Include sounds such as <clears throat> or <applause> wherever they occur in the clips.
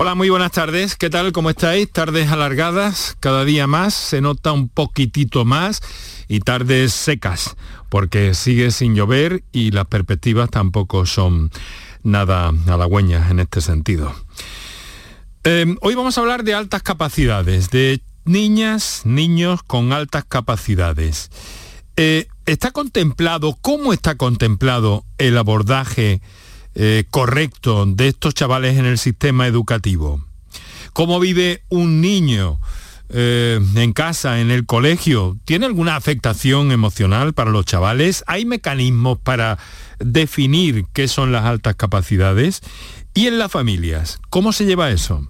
Hola, muy buenas tardes. ¿Qué tal? ¿Cómo estáis? Tardes alargadas, cada día más, se nota un poquitito más y tardes secas, porque sigue sin llover y las perspectivas tampoco son nada halagüeñas en este sentido. Em, hoy vamos a hablar de altas capacidades, de niñas, niños con altas capacidades. Eh, ¿Está contemplado, cómo está contemplado el abordaje eh, correcto de estos chavales en el sistema educativo. ¿Cómo vive un niño eh, en casa, en el colegio? ¿Tiene alguna afectación emocional para los chavales? ¿Hay mecanismos para definir qué son las altas capacidades? ¿Y en las familias? ¿Cómo se lleva eso?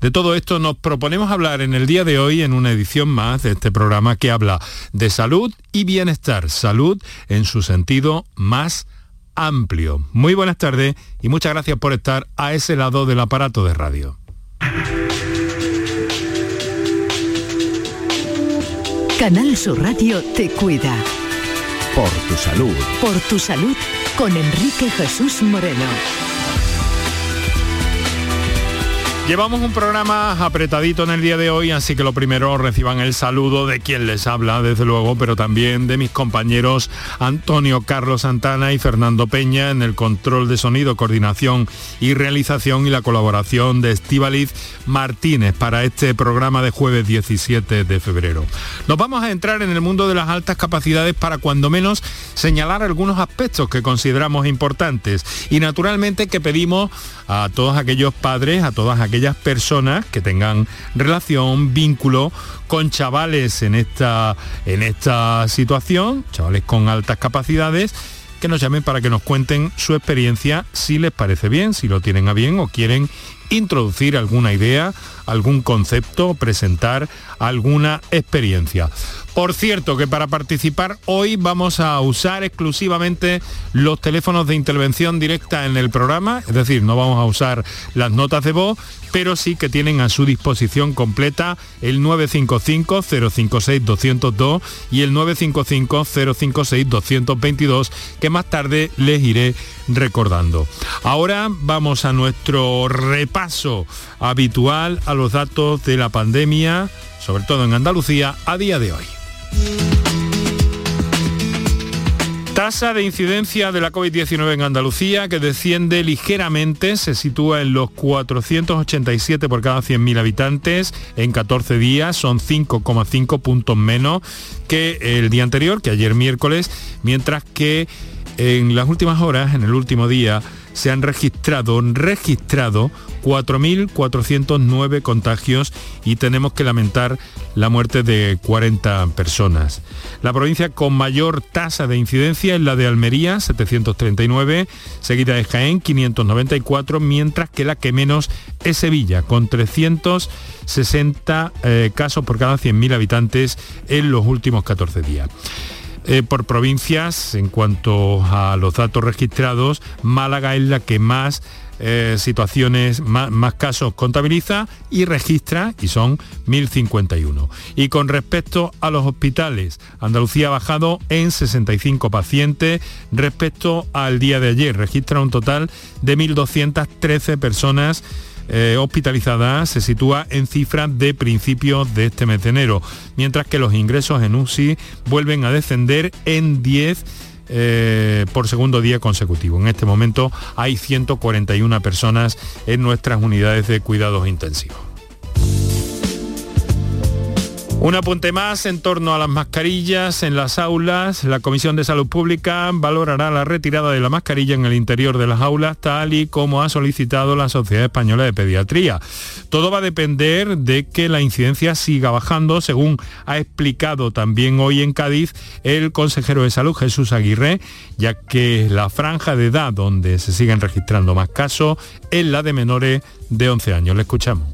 De todo esto nos proponemos hablar en el día de hoy en una edición más de este programa que habla de salud y bienestar, salud en su sentido más amplio. Muy buenas tardes y muchas gracias por estar a ese lado del aparato de radio. Canal Sur Radio te cuida. Por tu salud. Por tu salud con Enrique Jesús Moreno. Llevamos un programa apretadito en el día de hoy, así que lo primero reciban el saludo de quien les habla, desde luego, pero también de mis compañeros Antonio Carlos Santana y Fernando Peña en el control de sonido, coordinación y realización y la colaboración de Estivaliz Martínez para este programa de jueves 17 de febrero. Nos vamos a entrar en el mundo de las altas capacidades para cuando menos señalar algunos aspectos que consideramos importantes y naturalmente que pedimos a todos aquellos padres, a todas aquellas personas que tengan relación, vínculo con chavales en esta, en esta situación, chavales con altas capacidades, que nos llamen para que nos cuenten su experiencia, si les parece bien, si lo tienen a bien o quieren introducir alguna idea, algún concepto, presentar alguna experiencia. Por cierto, que para participar hoy vamos a usar exclusivamente los teléfonos de intervención directa en el programa, es decir, no vamos a usar las notas de voz, pero sí que tienen a su disposición completa el 955-056-202 y el 955-056-222, que más tarde les iré recordando. Ahora vamos a nuestro repaso habitual a los datos de la pandemia, sobre todo en Andalucía, a día de hoy. Tasa de incidencia de la COVID-19 en Andalucía que desciende ligeramente, se sitúa en los 487 por cada 100.000 habitantes en 14 días, son 5,5 puntos menos que el día anterior, que ayer miércoles, mientras que en las últimas horas, en el último día, se han registrado, registrado 4.409 contagios y tenemos que lamentar la muerte de 40 personas. La provincia con mayor tasa de incidencia es la de Almería, 739, seguida de Jaén, 594, mientras que la que menos es Sevilla, con 360 eh, casos por cada 100.000 habitantes en los últimos 14 días. Eh, por provincias, en cuanto a los datos registrados, Málaga es la que más eh, situaciones, más, casos contabiliza y registra, y son 1.051. Y con respecto a los hospitales, Andalucía ha bajado en 65 pacientes respecto al día de ayer, registra un total de 1.213 personas eh, hospitalizada se sitúa en cifras de principios de este mes de enero, mientras que los ingresos en UCI vuelven a descender en 10 eh, por segundo día consecutivo. En este momento hay 141 personas en nuestras unidades de cuidados intensivos. Un apunte más en torno a las mascarillas en las aulas. La Comisión de Salud Pública valorará la retirada de la mascarilla en el interior de las aulas, tal y como ha solicitado la Sociedad Española de Pediatría. Todo va a depender de que la incidencia siga bajando, según ha explicado también hoy en Cádiz el consejero de Salud Jesús Aguirre, ya que la franja de edad donde se siguen registrando más casos es la de menores de 11 años. Le escuchamos.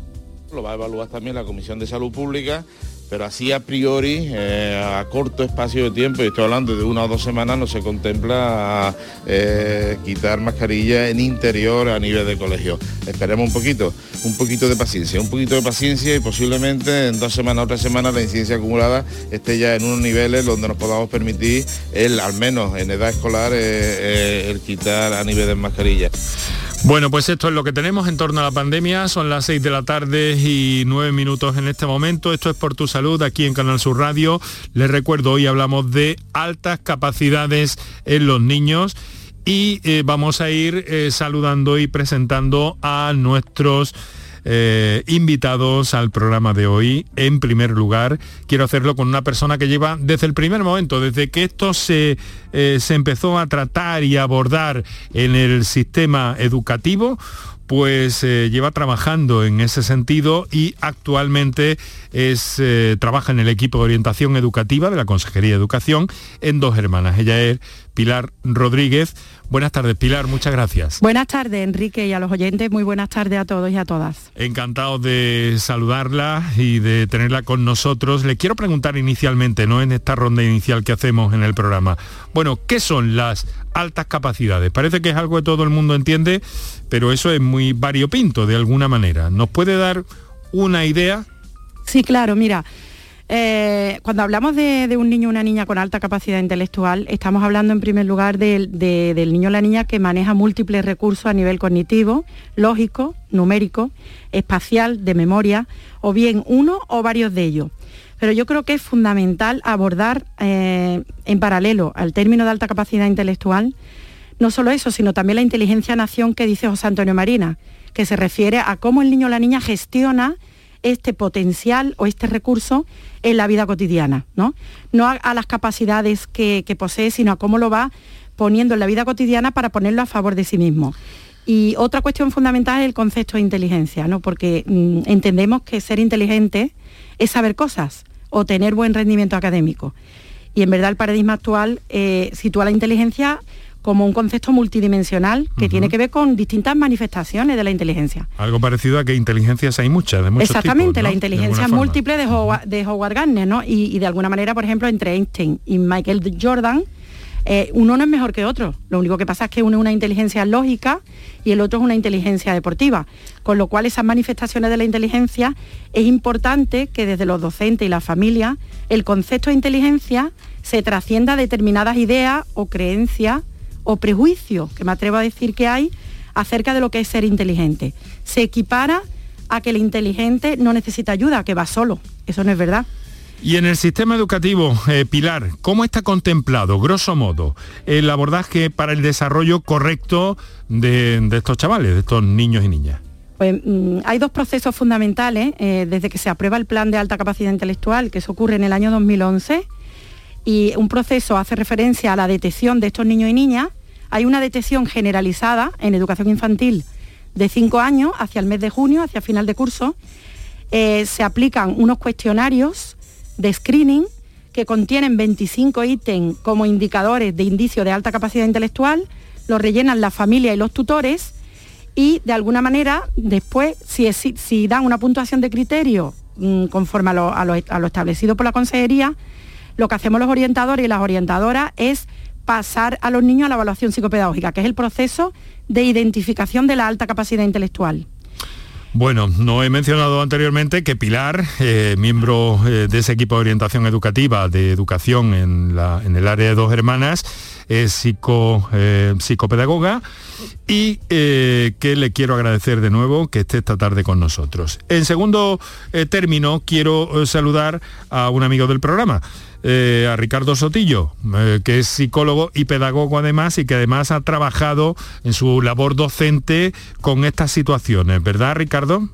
Lo va a evaluar también la Comisión de Salud Pública pero así a priori, eh, a corto espacio de tiempo, y estoy hablando de una o dos semanas, no se contempla eh, quitar mascarilla en interior a nivel de colegio. Esperemos un poquito, un poquito de paciencia, un poquito de paciencia y posiblemente en dos semanas o tres semanas la incidencia acumulada esté ya en unos niveles donde nos podamos permitir, el, al menos en edad escolar, eh, el quitar a nivel de mascarilla. Bueno, pues esto es lo que tenemos en torno a la pandemia. Son las 6 de la tarde y 9 minutos en este momento. Esto es por tu salud aquí en Canal Sur Radio. Les recuerdo, hoy hablamos de altas capacidades en los niños y eh, vamos a ir eh, saludando y presentando a nuestros eh, invitados al programa de hoy. En primer lugar, quiero hacerlo con una persona que lleva desde el primer momento, desde que esto se, eh, se empezó a tratar y abordar en el sistema educativo, pues eh, lleva trabajando en ese sentido y actualmente es, trabaja en el equipo de orientación educativa de la Consejería de Educación en Dos Hermanas. Ella es Pilar Rodríguez. Buenas tardes, Pilar, muchas gracias. Buenas tardes, Enrique, y a los oyentes, muy buenas tardes a todos y a todas. Encantado de saludarla y de tenerla con nosotros. Le quiero preguntar inicialmente, ¿no? En esta ronda inicial que hacemos en el programa. Bueno, ¿qué son las altas capacidades? Parece que es algo que todo el mundo entiende, pero eso es muy variopinto de alguna manera. ¿Nos puede dar una idea? Sí, claro, mira. Eh, cuando hablamos de, un niño o una niña con alta capacidad intelectual, estamos hablando en primer lugar del niño o la niña que maneja múltiples recursos a nivel cognitivo, lógico, numérico, espacial, de memoria, o bien uno o varios de ellos. Pero yo creo que es fundamental abordar eh, en paralelo al término de alta capacidad intelectual, no solo eso, sino también la inteligencia-nación que dice José Antonio Marina, que se refiere a cómo el niño o la niña gestiona este potencial o este recurso en la vida cotidiana, ¿no? No a, las capacidades que, posee, sino a cómo lo va poniendo en la vida cotidiana para ponerlo a favor de sí mismo. Y otra cuestión fundamental es el concepto de inteligencia, ¿no? porque mm, entendemos que ser inteligente es saber cosas o tener buen rendimiento académico. Y en verdad el paradigma actual eh, sitúa la inteligencia como un concepto multidimensional que tiene que ver con distintas manifestaciones de la inteligencia. Algo parecido a que inteligencias hay muchas, de muchos Exactamente, la inteligencia múltiple de Howard, de Howard Gardner, ¿no? Y, de alguna manera, por ejemplo, entre Einstein y Michael Jordan, eh, uno no es mejor que otro. Lo único que pasa es que uno es una inteligencia lógica y el otro es una inteligencia deportiva. Con lo cual esas manifestaciones de la inteligencia es importante que desde los docentes y la familia el concepto de inteligencia se trascienda a determinadas ideas o creencias o prejuicio, que me atrevo a decir que hay, acerca de lo que es ser inteligente. Se equipara a que el inteligente no necesita ayuda, que va solo. Eso no es verdad. Y en el sistema educativo, eh, Pilar, ¿cómo está contemplado, grosso modo, el abordaje para el desarrollo correcto de, estos chavales, de estos niños y niñas? Pues mm, hay dos procesos fundamentales eh, desde que se aprueba el plan de alta capacidad intelectual, que eso ocurre en el año 2011, y un proceso hace referencia a la detección de estos niños y niñas. Hay una detección generalizada en educación infantil de 5 años hacia el mes de junio, hacia final de curso. Eh, se aplican unos cuestionarios de screening que contienen 25 ítems como indicadores de indicio de alta capacidad intelectual, los rellenan la familia y los tutores y de alguna manera después, si, dan una puntuación de criterio mm, conforme a lo establecido por la consejería, lo que hacemos los orientadores y las orientadoras es pasar a los niños a la evaluación psicopedagógica, que es el proceso de identificación de la alta capacidad intelectual. Bueno, no he mencionado anteriormente que Pilar, eh, miembro eh, de ese equipo de orientación educativa de educación en, el área de dos hermanas, es psico, eh, psicopedagoga y que le quiero agradecer de nuevo que esté esta tarde con nosotros. En segundo término, quiero saludar a un amigo del programa, eh, a Ricardo Sotillo, eh, que es psicólogo y pedagogo además y que además ha trabajado en su labor docente con estas situaciones, ¿verdad Ricardo?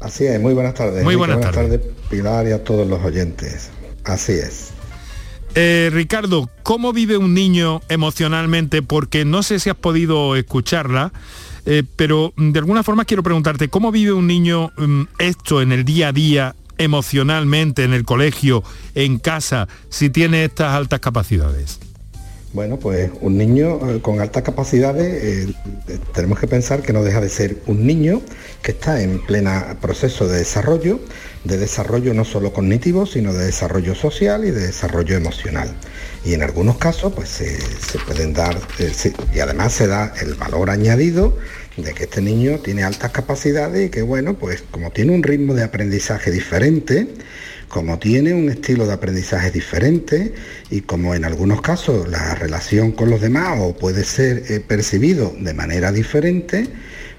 Así es, muy buenas tardes. Muy buenas, tardes. Pilar y a todos los oyentes. Así es. Eh, Ricardo, ¿cómo vive un niño emocionalmente? Porque no sé si has podido escucharla, pero de alguna forma quiero preguntarte, ¿cómo vive un niño mm, esto en el día a día emocionalmente en el colegio, en casa, si tiene estas altas capacidades? Bueno, pues un niño eh, con altas capacidades, eh, tenemos que pensar que no deja de ser un niño que está en plena proceso de desarrollo, de desarrollo no solo cognitivo, sino de desarrollo social y de desarrollo emocional. Y en algunos casos, pues se, pueden dar, eh, y además se da el valor añadido de que este niño tiene altas capacidades y que bueno, pues como tiene un ritmo de aprendizaje diferente, como tiene un estilo de aprendizaje diferente y como en algunos casos la relación con los demás o puede ser eh, percibido de manera diferente,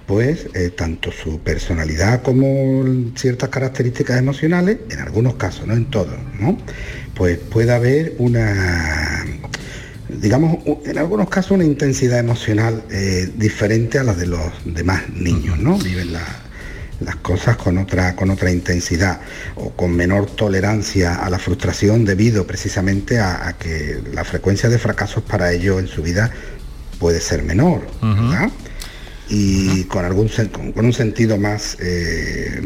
pues eh, tanto su personalidad como ciertas características emocionales, en algunos casos, no en todos, ¿no? Pues puede haber una, digamos, en algunos casos una intensidad emocional eh, diferente a la de los demás niños, ¿no? Viven las cosas con otra, con otra intensidad o con menor tolerancia a la frustración debido precisamente a, que la frecuencia de fracasos para ellos en su vida puede ser menor, ¿verdad? Y con algún con, un sentido más, eh,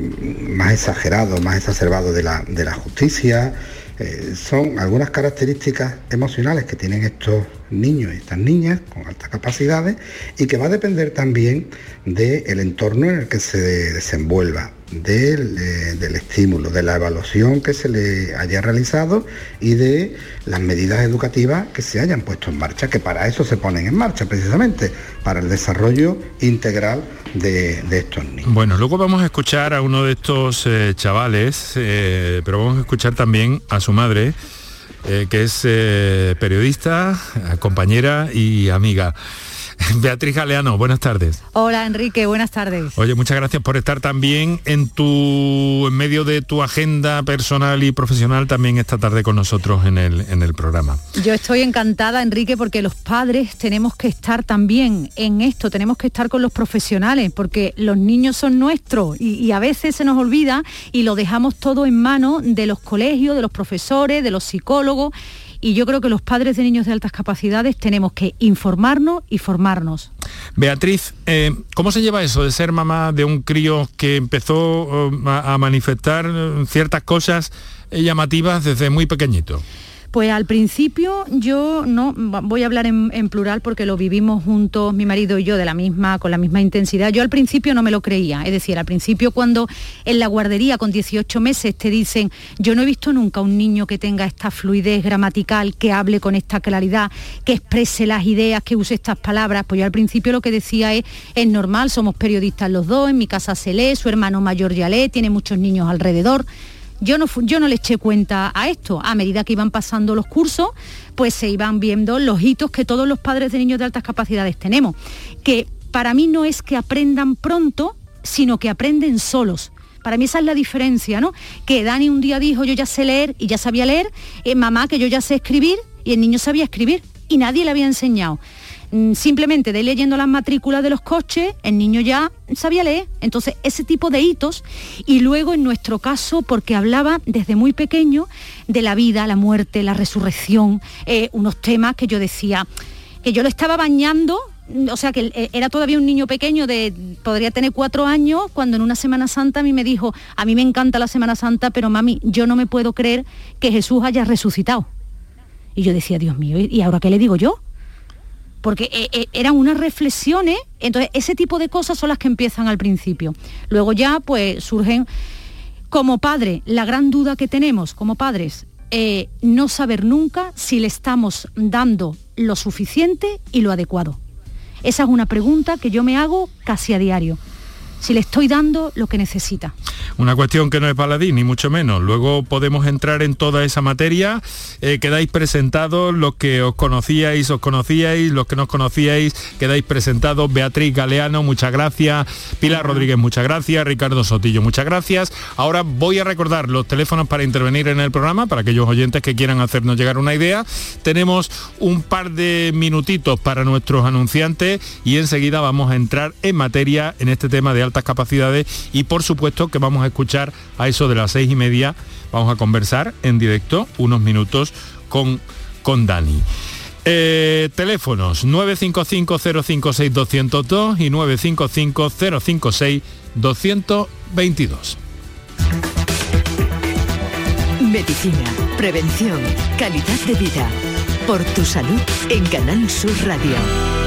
más exagerado, más exacerbado de la, de la justicia. Eh, son algunas características emocionales que tienen estos niños y estas niñas con altas capacidades y que va a depender también del entorno en el que se desenvuelva. Eh, del, estímulo, de la evaluación que se le haya realizado y de las medidas educativas que se hayan puesto en marcha, que para eso se ponen en marcha precisamente, para el desarrollo integral de, estos niños. Bueno, luego vamos a escuchar a uno de estos eh, chavales, eh, pero vamos a escuchar también a su madre, que es periodista, compañera y amiga. <laughs> Beatriz Galeano, buenas tardes. Hola Enrique, buenas tardes. Oye, muchas gracias por estar también en tu en medio de tu agenda personal y profesional también esta tarde con nosotros en el, en el programa. Yo estoy encantada, Enrique, porque los padres tenemos que estar también en esto, tenemos que estar con los profesionales, porque los niños son nuestros y, y a veces se nos olvida y lo dejamos todo en manos de los colegios, de los profesores, de los psicólogos y yo creo que los padres de niños de altas capacidades tenemos que informarnos y formarnos. Beatriz, eh, ¿cómo se lleva eso de ser mamá de un crío que empezó eh, a manifestar ciertas cosas llamativas desde muy pequeñito? Pues al principio yo no voy a hablar en, plural porque lo vivimos juntos mi marido y yo de la misma con la misma intensidad. Yo al principio no me lo creía, es decir, al principio cuando en la guardería con 18 meses te dicen, "Yo no he visto nunca un niño que tenga esta fluidez gramatical, que hable con esta claridad, que exprese las ideas, que use estas palabras", pues yo al principio lo que decía es, "Es normal, somos periodistas los dos, en mi casa se lee, su hermano mayor ya lee, tiene muchos niños alrededor." Yo no, yo no le eché cuenta a esto. A medida que iban pasando los cursos, pues se iban viendo los hitos que todos los padres de niños de altas capacidades tenemos. Que para mí no es que aprendan pronto, sino que aprenden solos. Para mí esa es la diferencia, ¿no? Que Dani un día dijo, yo ya sé leer y ya sabía leer, eh, mamá que yo ya sé escribir y el niño sabía escribir y nadie le había enseñado. Mm, simplemente de leyendo las matrículas de los coches, el niño ya sabía leer. Entonces, ese tipo de hitos. Y luego, en nuestro caso, porque hablaba desde muy pequeño de la vida, la muerte, la resurrección, eh, unos temas que yo decía, que yo lo estaba bañando o sea que eh, era todavía un niño pequeño de podría tener cuatro años cuando en una Semana Santa a mí me dijo a mí me encanta la Semana Santa pero mami yo no me puedo creer que Jesús haya resucitado y yo decía Dios mío y ahora qué le digo yo porque eh, eh, eran unas reflexiones, entonces ese tipo de cosas son las que empiezan al principio. Luego ya pues surgen como padre, la gran duda que tenemos como padres, eh, no saber nunca si le estamos dando lo suficiente y lo adecuado. Esa es una pregunta que yo me hago casi a diario si le estoy dando lo que necesita. Una cuestión que no es baladí, ni mucho menos. Luego podemos entrar en toda esa materia. Eh, quedáis presentados los que os conocíais, os conocíais, los que no os conocíais, quedáis presentados. Beatriz Galeano, muchas gracias. Pilar Rodríguez, muchas gracias. Ricardo Sotillo, muchas gracias. Ahora voy a recordar los teléfonos para intervenir en el programa, para aquellos oyentes que quieran hacernos llegar una idea. Tenemos un par de minutitos para nuestros anunciantes y enseguida vamos a entrar en materia en este tema de altas capacidades y por supuesto que vamos a escuchar a eso de las seis y media, vamos a conversar en directo unos minutos con, con Dani. Eh, teléfonos 955-056-202 y 955-056-222. Medicina, prevención, calidad de vida. Por tu salud en Canal Sur Radio.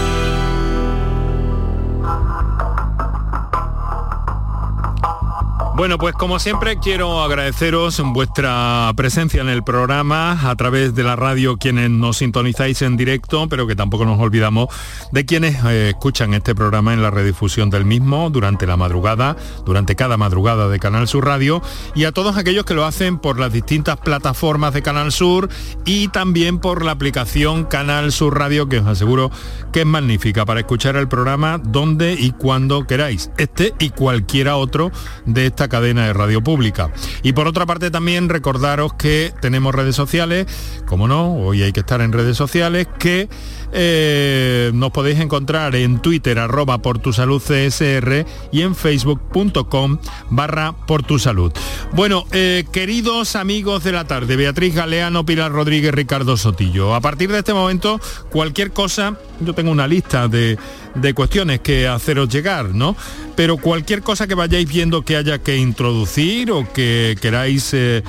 Bueno, pues como siempre quiero agradeceros vuestra presencia en el programa a través de la radio quienes nos sintonizáis en directo, pero que tampoco nos olvidamos de quienes eh, escuchan este programa en la redifusión del mismo durante la madrugada, durante cada madrugada de Canal Sur Radio y a todos aquellos que lo hacen por las distintas plataformas de Canal Sur y también por la aplicación Canal Sur Radio que os aseguro que es magnífica para escuchar el programa donde y cuando queráis, este y cualquiera otro de esta cadena de radio pública. Y por otra parte también recordaros que tenemos redes sociales, como no, hoy hay que estar en redes sociales, que eh, nos podéis encontrar en Twitter arroba por tu salud CSR y en facebook.com barra por tu salud. Bueno, eh, queridos amigos de la tarde, Beatriz Galeano, Pilar Rodríguez, Ricardo Sotillo, a partir de este momento cualquier cosa, yo tengo una lista de, de cuestiones que haceros llegar, ¿no? Pero cualquier cosa que vayáis viendo que haya que introducir o que queráis... Eh,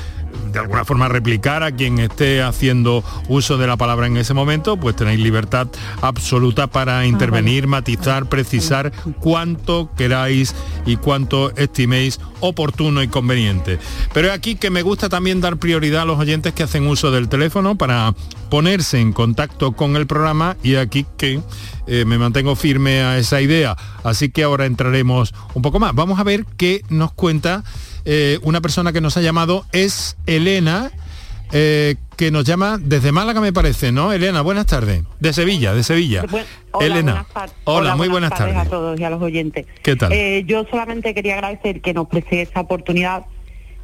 de alguna forma replicar a quien esté haciendo uso de la palabra en ese momento, pues tenéis libertad absoluta para intervenir, matizar, precisar cuánto queráis y cuánto estiméis oportuno y conveniente. Pero es aquí que me gusta también dar prioridad a los oyentes que hacen uso del teléfono para ponerse en contacto con el programa y aquí que eh, me mantengo firme a esa idea. Así que ahora entraremos un poco más. Vamos a ver qué nos cuenta eh, una persona que nos ha llamado es Elena, eh, que nos llama desde Málaga, me parece, ¿no? Elena, buenas tardes. De Sevilla, de Sevilla. Elena. Hola, muy buenas, tardes, a todos y a los oyentes. ¿Qué tal? Eh, yo solamente quería agradecer que nos preste esta oportunidad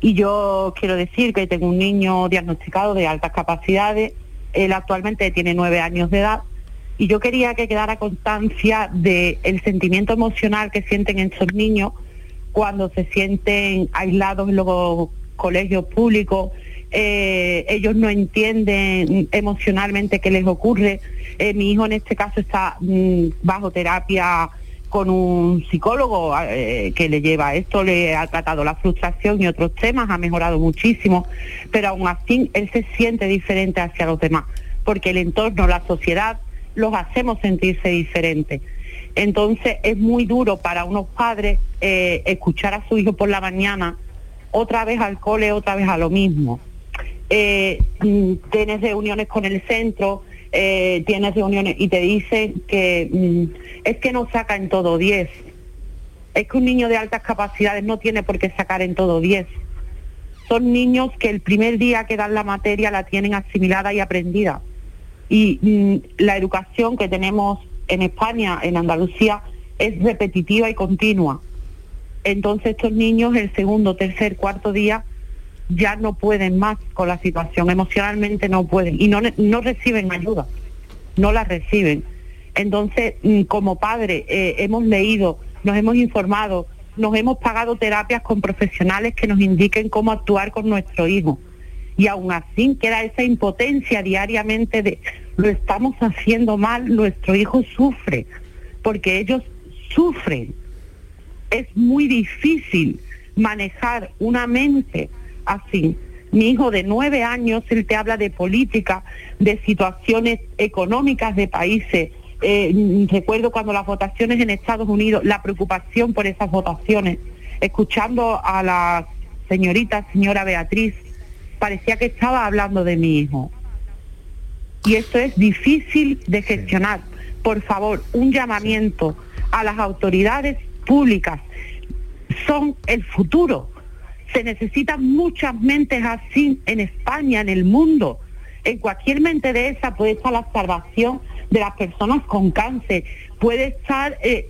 y yo quiero decir que tengo un niño diagnosticado de altas capacidades. Él actualmente tiene nueve años de edad y yo quería que quedara constancia del el sentimiento emocional que sienten estos niños cuando se sienten aislados en los colegios públicos, eh, ellos no entienden emocionalmente qué les ocurre. Eh, mi hijo en este caso está mm, bajo terapia con un psicólogo eh, que le lleva esto, le ha tratado la frustración y otros temas, ha mejorado muchísimo, pero aún así él se siente diferente hacia los demás, porque el entorno, la sociedad, los hacemos sentirse diferentes. Entonces es muy duro para unos padres eh, escuchar a su hijo por la mañana, otra vez al cole, otra vez a lo mismo. Eh, mm, tienes reuniones con el centro, eh, tienes reuniones y te dicen que mm, es que no saca en todo 10. Es que un niño de altas capacidades no tiene por qué sacar en todo 10. Son niños que el primer día que dan la materia la tienen asimilada y aprendida. Y mm, la educación que tenemos en España, en Andalucía, es repetitiva y continua. Entonces estos niños el segundo, tercer, cuarto día ya no pueden más con la situación, emocionalmente no pueden y no, no reciben ayuda, no la reciben. Entonces, mm, como padre, eh, hemos leído, nos hemos informado, nos hemos pagado terapias con profesionales que nos indiquen cómo actuar con nuestro hijo. Y aún así queda esa impotencia diariamente de lo estamos haciendo mal, nuestro hijo sufre, porque ellos sufren. Es muy difícil manejar una mente así. Mi hijo de nueve años, él te habla de política, de situaciones económicas de países. Eh, recuerdo cuando las votaciones en Estados Unidos, la preocupación por esas votaciones, escuchando a la señorita, señora Beatriz, parecía que estaba hablando de mi hijo. Y esto es difícil de gestionar. Por favor, un llamamiento a las autoridades públicas. Son el futuro. Se necesitan muchas mentes así en España, en el mundo. En cualquier mente de esa puede estar la salvación de las personas con cáncer, puede estar eh,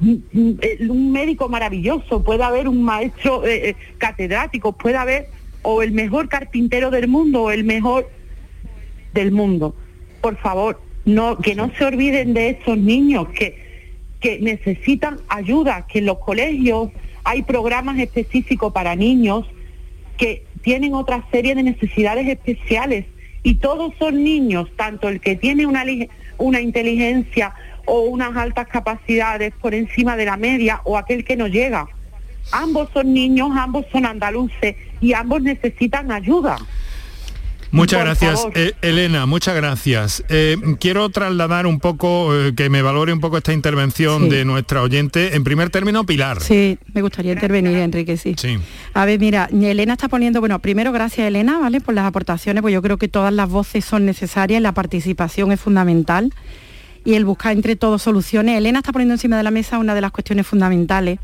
un médico maravilloso, puede haber un maestro eh, eh, catedrático, puede haber o el mejor carpintero del mundo o el mejor del mundo. Por favor, no, que no se olviden de estos niños que, que necesitan ayuda, que en los colegios hay programas específicos para niños que tienen otra serie de necesidades especiales y todos son niños, tanto el que tiene una, una inteligencia o unas altas capacidades por encima de la media o aquel que no llega. Ambos son niños, ambos son andaluces y ambos necesitan ayuda. Muchas gracias, eh, Elena, muchas gracias. Eh, quiero trasladar un poco, eh, que me valore un poco esta intervención de nuestra oyente. En primer término, Pilar. Sí, me gustaría intervenir, Enrique, sí. sí. A ver, mira, Elena está poniendo, bueno, primero gracias, Elena, ¿vale? Por las aportaciones, pues yo creo que todas las voces son necesarias, la participación es fundamental y el buscar entre todos soluciones. Elena está poniendo encima de la mesa una de las cuestiones fundamentales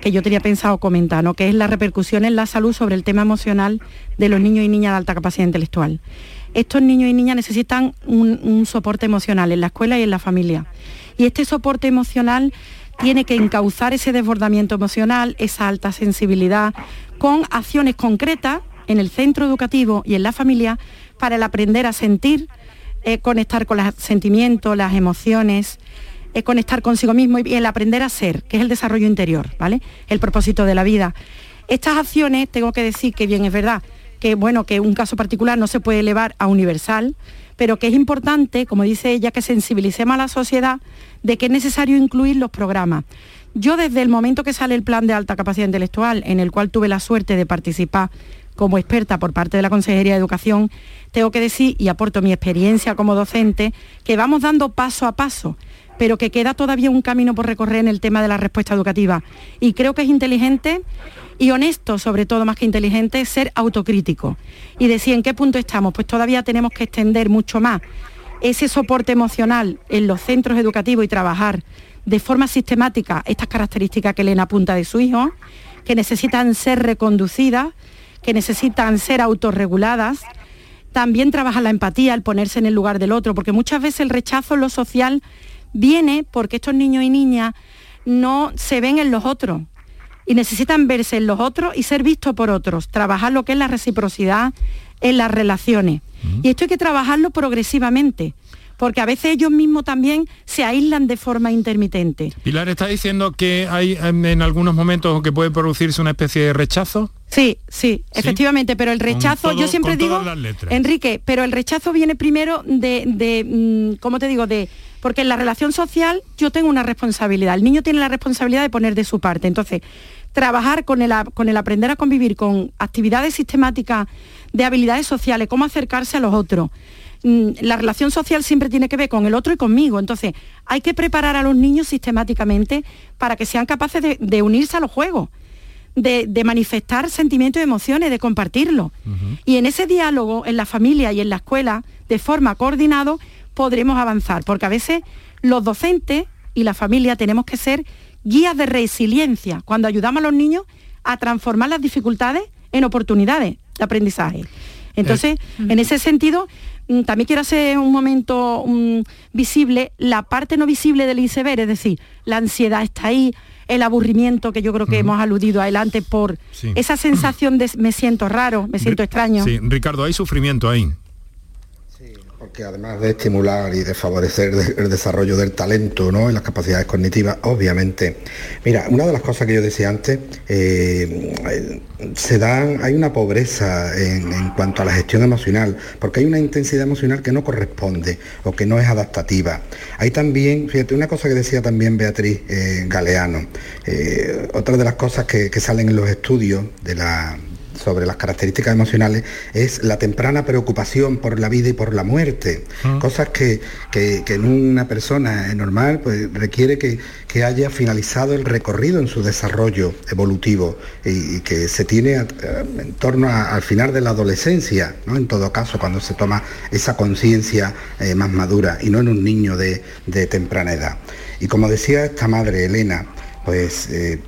que yo tenía pensado comentar, que es la repercusión en la salud sobre el tema emocional de los niños y niñas de alta capacidad intelectual. Estos niños y niñas necesitan un, soporte emocional en la escuela y en la familia. Y este soporte emocional tiene que encauzar ese desbordamiento emocional, esa alta sensibilidad, con acciones concretas en el centro educativo y en la familia para el aprender a sentir, eh, conectar con los sentimientos, las emociones, es conectar consigo mismo y el aprender a ser, que es el desarrollo interior, ¿vale? El propósito de la vida. Estas acciones, tengo que decir que bien es verdad, que bueno, que un caso particular no se puede elevar a universal, pero que es importante, como dice ella, que sensibilicemos a la sociedad de que es necesario incluir los programas. Yo desde el momento que sale el plan de alta capacidad intelectual, en el cual tuve la suerte de participar como experta por parte de la Consejería de Educación, tengo que decir, y aporto mi experiencia como docente, que vamos dando paso a paso pero que queda todavía un camino por recorrer en el tema de la respuesta educativa. Y creo que es inteligente y honesto, sobre todo más que inteligente, ser autocrítico y decir en qué punto estamos. Pues todavía tenemos que extender mucho más ese soporte emocional en los centros educativos y trabajar de forma sistemática estas características que Elena apunta de su hijo, que necesitan ser reconducidas, que necesitan ser autorreguladas. También trabajar la empatía, el ponerse en el lugar del otro, porque muchas veces el rechazo en lo social viene porque estos niños y niñas no se ven en los otros y necesitan verse en los otros y ser vistos por otros, trabajar lo que es la reciprocidad en las relaciones. Y esto hay que trabajarlo progresivamente, porque a veces ellos mismos también se aíslan de forma intermitente. Pilar está diciendo que hay en algunos momentos que puede producirse una especie de rechazo. Sí, sí, efectivamente, pero el rechazo, yo siempre digo, Enrique, pero el rechazo viene primero de, de mm, ¿cómo te digo?, de porque en la relación social yo tengo una responsabilidad, el niño tiene la responsabilidad de poner de su parte. Entonces, trabajar con el, con el aprender a convivir, con actividades sistemáticas de habilidades sociales, cómo acercarse a los otros. Mm, la relación social siempre tiene que ver con el otro y conmigo. Entonces, hay que preparar a los niños sistemáticamente para que sean capaces de, unirse a los juegos. De, manifestar sentimientos y emociones, de compartirlo. Y en ese diálogo, en la familia y en la escuela, de forma coordinada, podremos avanzar, porque a veces los docentes y la familia tenemos que ser guías de resiliencia cuando ayudamos a los niños a transformar las dificultades en oportunidades de aprendizaje. Entonces, eh, en ese sentido, también quiero hacer un momento mm, visible la parte no visible del iceberg, es decir, la ansiedad está ahí, el aburrimiento que yo creo que hemos aludido adelante por esa sensación de me siento raro, me siento extraño. Sí, Ricardo, hay sufrimiento ahí. Porque además de estimular y de favorecer el desarrollo del talento ¿no? y las capacidades cognitivas, obviamente. Mira, una de las cosas que yo decía antes, eh, se dan, hay una pobreza en, cuanto a la gestión emocional, porque hay una intensidad emocional que no corresponde o que no es adaptativa. Hay también, fíjate, una cosa que decía también Beatriz eh, Galeano, eh, otra de las cosas que salen en los estudios de la sobre las características emocionales es la temprana preocupación por la vida y por la muerte. Ah. Cosas que, en una persona normal pues, requiere que, haya finalizado el recorrido en su desarrollo evolutivo y, que se tiene en torno al final de la adolescencia, ¿no? en todo caso, cuando se toma esa conciencia eh, más madura y no en un niño de, temprana edad. Y como decía esta madre, Elena, pues eh,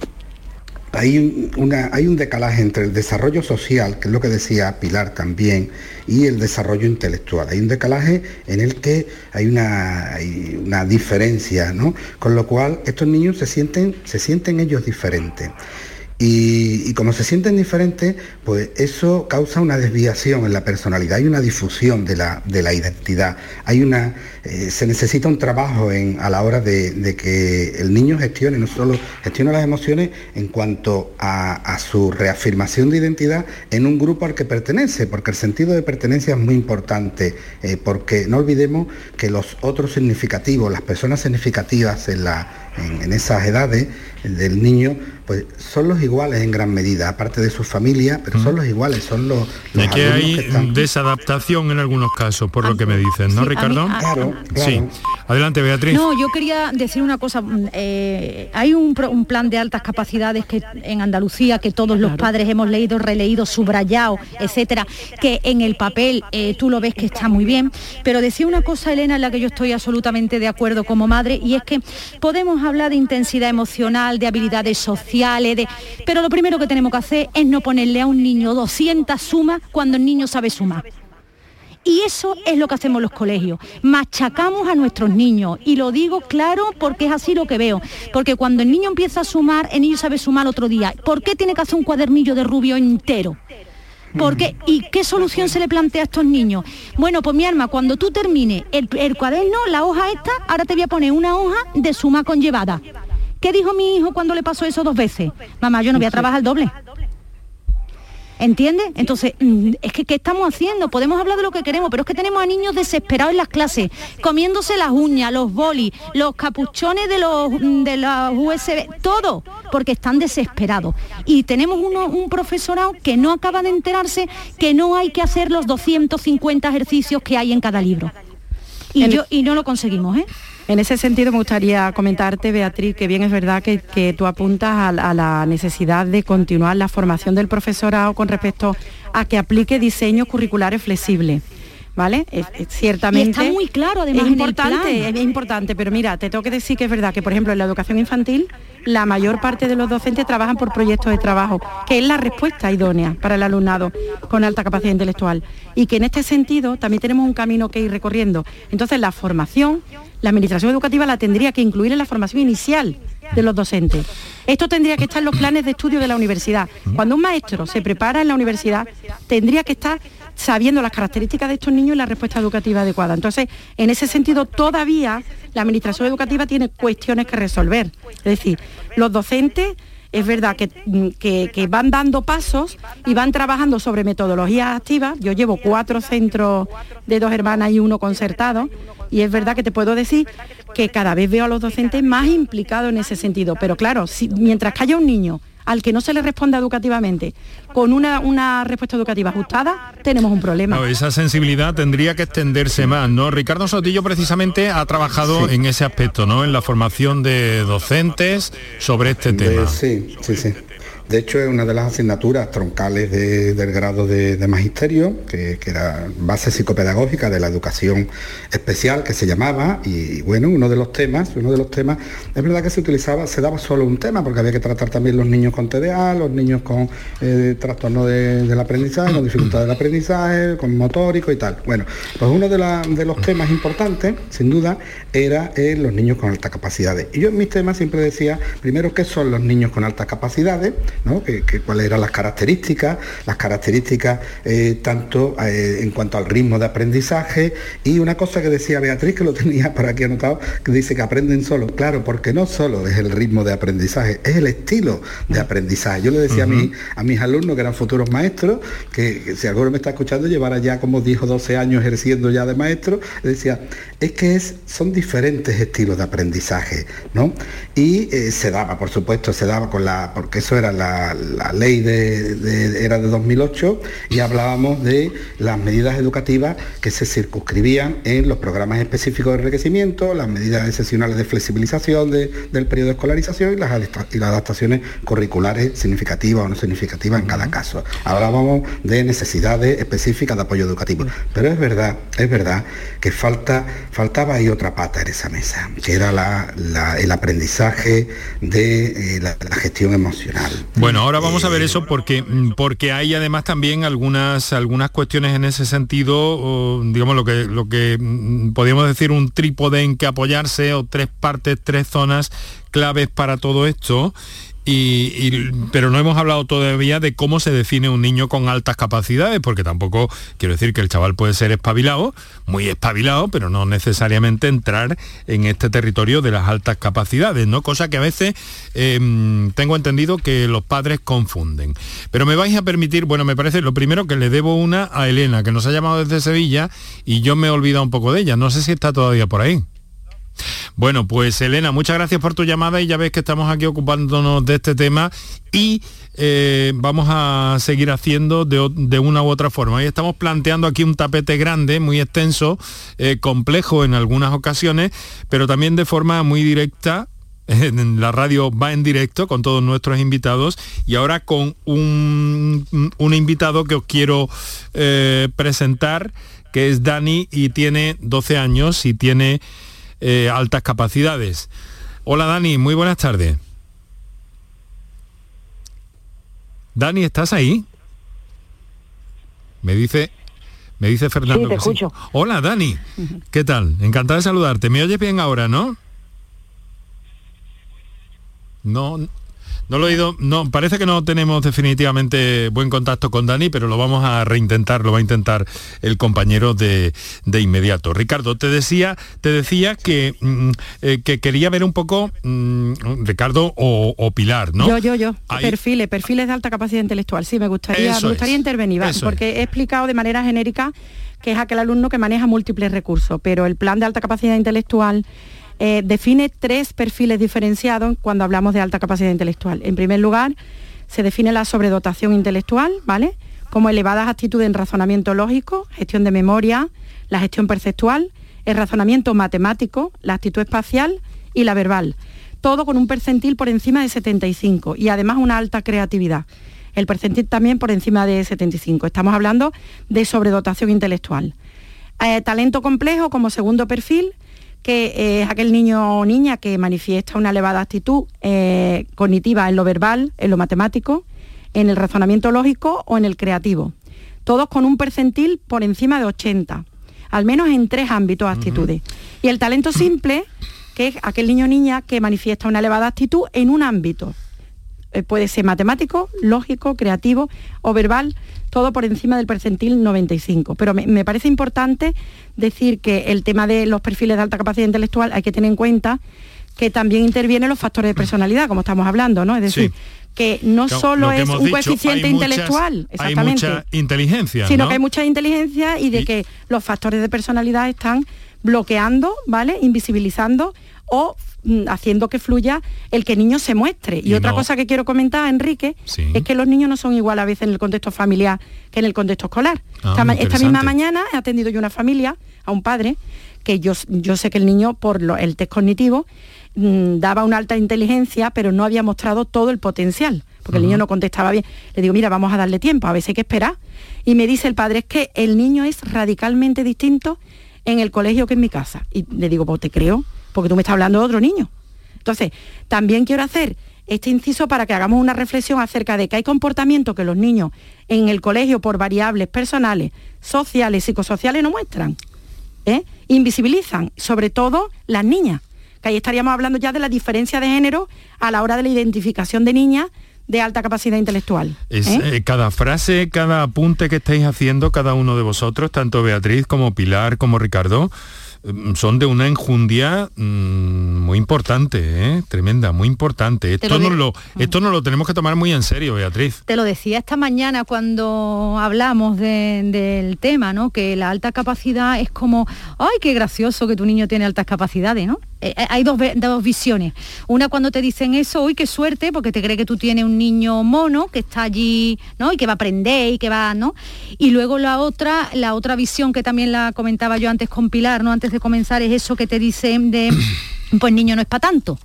hay, una, hay un decalaje entre el desarrollo social, que es lo que decía Pilar también, y el desarrollo intelectual. Hay un decalaje en el que hay una, una diferencia, ¿no? Con lo cual estos niños se sienten, se sienten ellos diferentes. Y, como se sienten diferentes, pues eso causa una desviación en la personalidad, hay una difusión de la, de la identidad, hay una, eh, se necesita un trabajo a la hora de, que el niño gestione, no solo gestione las emociones en cuanto a, su reafirmación de identidad en un grupo al que pertenece, porque el sentido de pertenencia es muy importante, eh, porque no olvidemos que los otros significativos, las personas significativas en, la, en esas edades del niño, pues son los iguales en gran medida, aparte de su familia, pero son los iguales, son los... los que hay desadaptación en algunos casos, por lo que me dicen, ¿no, Ricardo? claro, Sí. Adelante, Beatriz. No, yo quería decir una cosa. Mm, eh, hay un, plan de altas capacidades que en Andalucía, que todos los padres hemos leído, releído, subrayado, etcétera, que en el papel eh, tú lo ves que está muy bien. Pero decía una cosa, Elena, en la que yo estoy absolutamente de acuerdo como madre, y es que podemos hablar de intensidad emocional, de habilidades sociales, pero lo primero que tenemos que hacer es no ponerle a un niño 200 sumas cuando el niño sabe sumar. Y eso es lo que hacemos los colegios. Machacamos a nuestros niños. Y lo digo claro porque es así lo que veo. Porque cuando el niño empieza a sumar, el niño sabe sumar otro día. ¿Por qué tiene que hacer un cuadernillo de rubio entero? ¿Por qué? ¿Y qué solución se le plantea a estos niños? Bueno, pues mi arma, cuando tú termines el, el cuaderno, la hoja esta, ahora te voy a poner una hoja de suma conllevada. ¿Qué dijo mi hijo cuando le pasó eso dos veces? Mamá, yo no voy a trabajar el doble. ¿Entiendes? Entonces, mm, es que ¿qué estamos haciendo? Podemos hablar de lo que queremos, pero es que tenemos a niños desesperados en las clases, comiéndose las uñas, los bolis, los capuchones de los mm, de las USB, todo, porque están desesperados. Y tenemos uno, un profesorado que no acaba de enterarse que no hay que hacer los 250 ejercicios que hay en cada libro. Y, yo, y no lo conseguimos, ¿eh? En ese sentido me gustaría comentarte, Beatriz, que bien es verdad que, tú apuntas a, la necesidad de continuar la formación del profesorado con respecto a que aplique diseños curriculares flexibles. ¿Vale? ciertamente. está muy claro, además. Es importante, es importante, pero mira, te tengo que decir que es verdad que, por ejemplo, en la educación infantil, la mayor parte de los docentes trabajan por proyectos de trabajo, que es la respuesta idónea para el alumnado con alta capacidad intelectual. Y que en este sentido también tenemos un camino que ir recorriendo. Entonces, la formación la administración educativa la tendría que incluir en la formación inicial de los docentes. Esto tendría que estar en los planes de estudio de la universidad. Cuando un maestro se prepara en la universidad, tendría que estar sabiendo las características de estos niños y la respuesta educativa adecuada. Entonces, en ese sentido, todavía la administración educativa tiene cuestiones que resolver. Es decir, los docentes es verdad mm, que, van dando pasos y van trabajando sobre metodologías activas. Yo llevo cuatro centros de dos hermanas y uno concertado y es verdad que te puedo decir que cada vez veo a los docentes más implicados en ese sentido. Pero claro, mientras que haya un niño al que no se le responda educativamente con una, respuesta educativa ajustada, tenemos un problema. esa sensibilidad tendría que extenderse más, ¿no? Ricardo Sotillo precisamente ha trabajado en ese aspecto, ¿no? En la formación de docentes sobre este tema. Sí, sí, sí. De hecho, es una de las asignaturas troncales del grado de, magisterio, que, era base psicopedagógica de la educación especial, que se llamaba, y bueno, uno de los temas, uno de los temas, es verdad que se utilizaba, se daba solo un tema, porque había que tratar también los niños con TDA, los niños con eh, trastorno del aprendizaje, con dificultad del aprendizaje, con motórico y tal. Bueno, pues uno de, los temas importantes, sin duda, era eh, los niños con altas capacidades. Y yo en mis temas siempre decía, primero, ¿qué son los niños con altas capacidades? ¿No? Que, cuáles eran las características, las características eh, tanto eh, en cuanto al ritmo de aprendizaje y una cosa que decía Beatriz, que lo <laughs> tenía para aquí anotado, que dice que aprenden solo. Claro, porque no solo es el ritmo de aprendizaje, es el estilo de aprendizaje. Yo le decía a, mí, a mis alumnos que eran futuros maestros, que, si alguno me está escuchando, llevara ya, como dijo, 12 años ejerciendo ya de maestro, decía, es que es, son diferentes estilos de aprendizaje, ¿no? Y eh, se daba, por supuesto, se daba con la, porque eso era la, ley de, era de 2008 y hablábamos de las medidas educativas que se circunscribían en los programas específicos de enriquecimiento, las medidas excepcionales de flexibilización del periodo de escolarización y las, y las adaptaciones curriculares significativas o no significativas en cada caso. Hablábamos de necesidades específicas de apoyo educativo. Pero es verdad, es verdad que falta, faltaba ahí otra pata en esa mesa, que era el aprendizaje de eh, la, gestión emocional. Bueno, ahora vamos a ver eso porque, porque hay además también algunas, algunas cuestiones en ese sentido, digamos lo que, lo que mm, podríamos decir un trípode en que apoyarse o tres partes, tres zonas claves para todo esto y, pero no hemos hablado todavía de cómo se define un niño con altas capacidades, porque tampoco quiero decir que el chaval puede ser espabilado, muy espabilado, pero no necesariamente entrar en este territorio de las altas capacidades, ¿no? Cosa que a veces em, tengo entendido que los padres confunden. Pero me vais a permitir, bueno, me parece lo primero que le debo una a Elena, que nos ha llamado desde Sevilla y yo me he olvidado un poco de ella. No sé si está todavía por ahí. Bueno, pues Elena, muchas gracias por tu llamada y ya ves que estamos aquí ocupándonos de este tema y eh, vamos a seguir haciendo de, una u otra forma. Y estamos planteando aquí un tapete grande, muy extenso, eh, complejo en algunas ocasiones, pero también de forma muy directa. En la radio va en directo con todos nuestros invitados y ahora con un, invitado que os quiero eh, presentar, que es Dani y tiene 12 años y tiene eh, altas capacidades. Hola Dani, muy buenas tardes. Dani, ¿estás ahí? Me dice, me dice Fernando. te escucho. Hola Dani, ¿qué tal? Encantada de saludarte. ¿Me oyes bien ahora, no? No, no lo he oído, no, parece que no tenemos definitivamente buen contacto con Dani, pero lo vamos a reintentar, lo va a intentar el compañero de, inmediato. Ricardo, te decía, te decía que, mm, eh, que quería ver un poco, mm, Ricardo o, Pilar, ¿no? Yo, yo, yo. Perfiles, perfiles de alta capacidad intelectual. Sí, me gustaría, me gustaría intervenir, porque he explicado de manera genérica que es aquel alumno que maneja múltiples recursos, pero el plan de alta capacidad intelectual eh, define tres perfiles diferenciados cuando hablamos de alta capacidad intelectual. En primer lugar, se define la sobredotación intelectual, ¿vale? Como elevadas actitudes en razonamiento lógico, gestión de memoria, la gestión perceptual, el razonamiento matemático, la actitud espacial y la verbal. Todo con un percentil por encima de 75 y además una alta creatividad. El percentil también por encima de 75. Estamos hablando de sobredotación intelectual. Eh, talento complejo como segundo perfil, que es aquel niño o niña que manifiesta una elevada actitud eh, cognitiva en lo verbal, en lo matemático, en el razonamiento lógico o en el creativo. Todos con un percentil por encima de 80, al menos en tres ámbitos de actitudes. Y el talento simple, que es aquel niño o niña que manifiesta una elevada actitud en un ámbito. Eh, puede ser matemático, lógico, creativo o verbal, todo por encima del percentil 95. Pero me, parece importante decir que el tema de los perfiles de alta capacidad intelectual hay que tener en cuenta que también intervienen los factores de personalidad, como estamos hablando, ¿no? Es decir, que no solo es un coeficiente intelectual, exactamente, hay mucha inteligencia, sino que hay mucha inteligencia y de que los factores de personalidad están bloqueando, ¿vale? Invisibilizando o mm, haciendo que fluya el que el niño se muestre. Y, otra cosa que quiero comentar, Enrique, es que los niños no son igual a veces en el contexto familiar que en el contexto escolar. Ah, esta, misma mañana he atendido yo una familia, a un padre, que yo, yo sé que el niño, por el test cognitivo, mm, daba una alta inteligencia, pero no había mostrado todo el potencial, porque el niño no contestaba bien. Le digo, mira, vamos a darle tiempo, a veces hay que esperar. Y me dice el padre, es que el niño es radicalmente distinto en el colegio que en mi casa. Y le digo, pues te creo, porque tú me estás hablando de otro niño. Entonces, también quiero hacer este inciso para que hagamos una reflexión acerca de que hay comportamientos que los niños en el colegio por variables personales, sociales, psicosociales no muestran. ¿eh? Invisibilizan, sobre todo las niñas, que ahí estaríamos hablando ya de la diferencia de género a la hora de la identificación de niñas de alta capacidad intelectual. Es, ¿eh? eh, cada frase, cada apunte que estáis haciendo, cada uno de vosotros, tanto Beatriz como Pilar como Ricardo, son de una enjundia mm, muy importante, ¿eh? tremenda, muy importante. Esto, lo no de- lo, esto no lo tenemos que tomar muy en serio, Beatriz. Te lo decía esta mañana cuando hablamos de- del tema, ¿no? Que la alta capacidad es como, ay, qué gracioso que tu niño tiene altas capacidades, ¿no? Eh, eh, hay dos, dos visiones. Una cuando te dicen eso, uy, qué suerte, porque te cree que tú tienes un niño mono que está allí, ¿no? Y que va a aprender y que va, ¿no? Y luego la otra, la otra visión que también la comentaba yo antes con Pilar, ¿no? Antes de comenzar, es eso que te dicen de, <clears throat> pues niño no es para tanto.